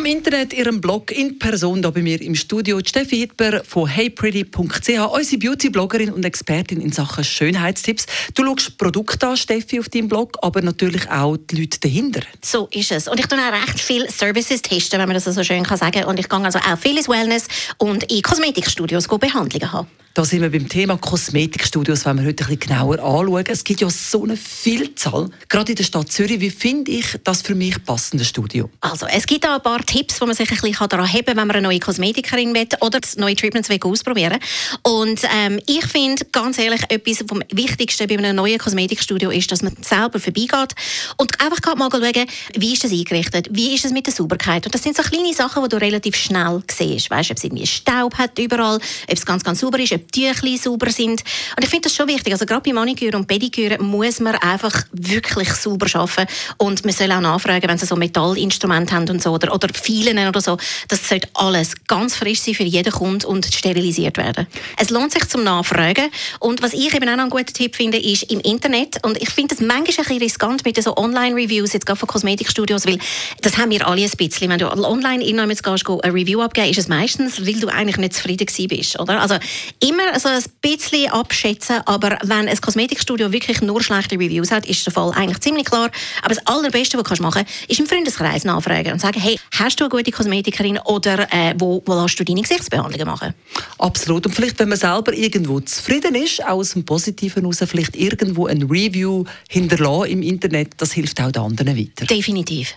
Vom Internet, ihrem Blog in Person, da bei mir im Studio Steffi Hitber von heypretty.ch, unsere Beauty-Bloggerin und Expertin in Sachen Schönheitstipps. Du schaust Produkte an, Steffi, auf deinem Blog, aber natürlich auch die Leute dahinter. So ist es. Und ich tue auch recht viel Services testen, wenn man das so schön kann sagen. Und ich gehe also auch viel ins Wellness und in Kosmetikstudios Behandlungen haben. Da sind wir beim Thema Kosmetikstudios, wenn wir heute ein bisschen genauer anschauen. Es gibt ja so eine Vielzahl, gerade in der Stadt Zürich. Wie finde ich das für mich passende Studio? Also, es gibt auch ein paar Tipps, wo man sich ein bisschen daran heben kann, wenn man eine neue Kosmetikerin will oder neue Treatments ausprobieren Und ähm, ich finde, ganz ehrlich, etwas vom Wichtigsten bei einem neuen Kosmetikstudio ist, dass man selber vorbeigeht und einfach mal schauen, wie ist das eingerichtet, wie ist es mit der Sauberkeit. Und das sind so kleine Sachen, die du relativ schnell siehst. Weißt, ob es irgendwie Staub hat überall, ob es ganz, ganz sauber ist, ob die Tüchli sauber sind. Und ich finde das schon wichtig. Also gerade bei Maniküre und Pediküre muss man einfach wirklich sauber arbeiten. Und man soll auch nachfragen, wenn sie so Metallinstrumente haben und so, oder, oder Filen oder so. Das sollte alles ganz frisch sein für jeden Kunden und sterilisiert werden. Es lohnt sich zum Nachfragen. Und was ich eben auch noch einen guten Tipp finde, ist im Internet. Und ich finde das manchmal ein bisschen riskant mit so Online-Reviews, jetzt gerade von Kosmetikstudios, weil das haben wir alle ein bisschen. Wenn du online irgendwann gehst, eine Review abgeben, ist es meistens, weil du eigentlich nicht zufrieden bist, oder? Also immer so ein bisschen abschätzen, aber wenn ein Kosmetikstudio wirklich nur schlechte Reviews hat, ist der Fall eigentlich ziemlich klar. Aber das Allerbeste, was du machen kannst, ist im Freundeskreis nachfragen und sagen, hey, hast du eine gute Kosmetikerin oder äh, wo, wo lässt du deine Gesichtsbehandlungen machen? Absolut. Und vielleicht, wenn man selber irgendwo zufrieden ist, auch aus dem Positiven heraus, vielleicht irgendwo ein Review hinterlassen im Internet, das hilft auch den anderen weiter. Definitiv.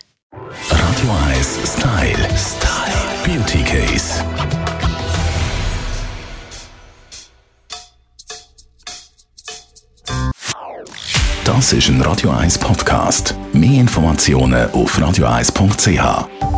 Radio 1 Style. Style. Beauty Case. Das ist ein Radio 1 Podcast. Mehr Informationen auf radio1.ch.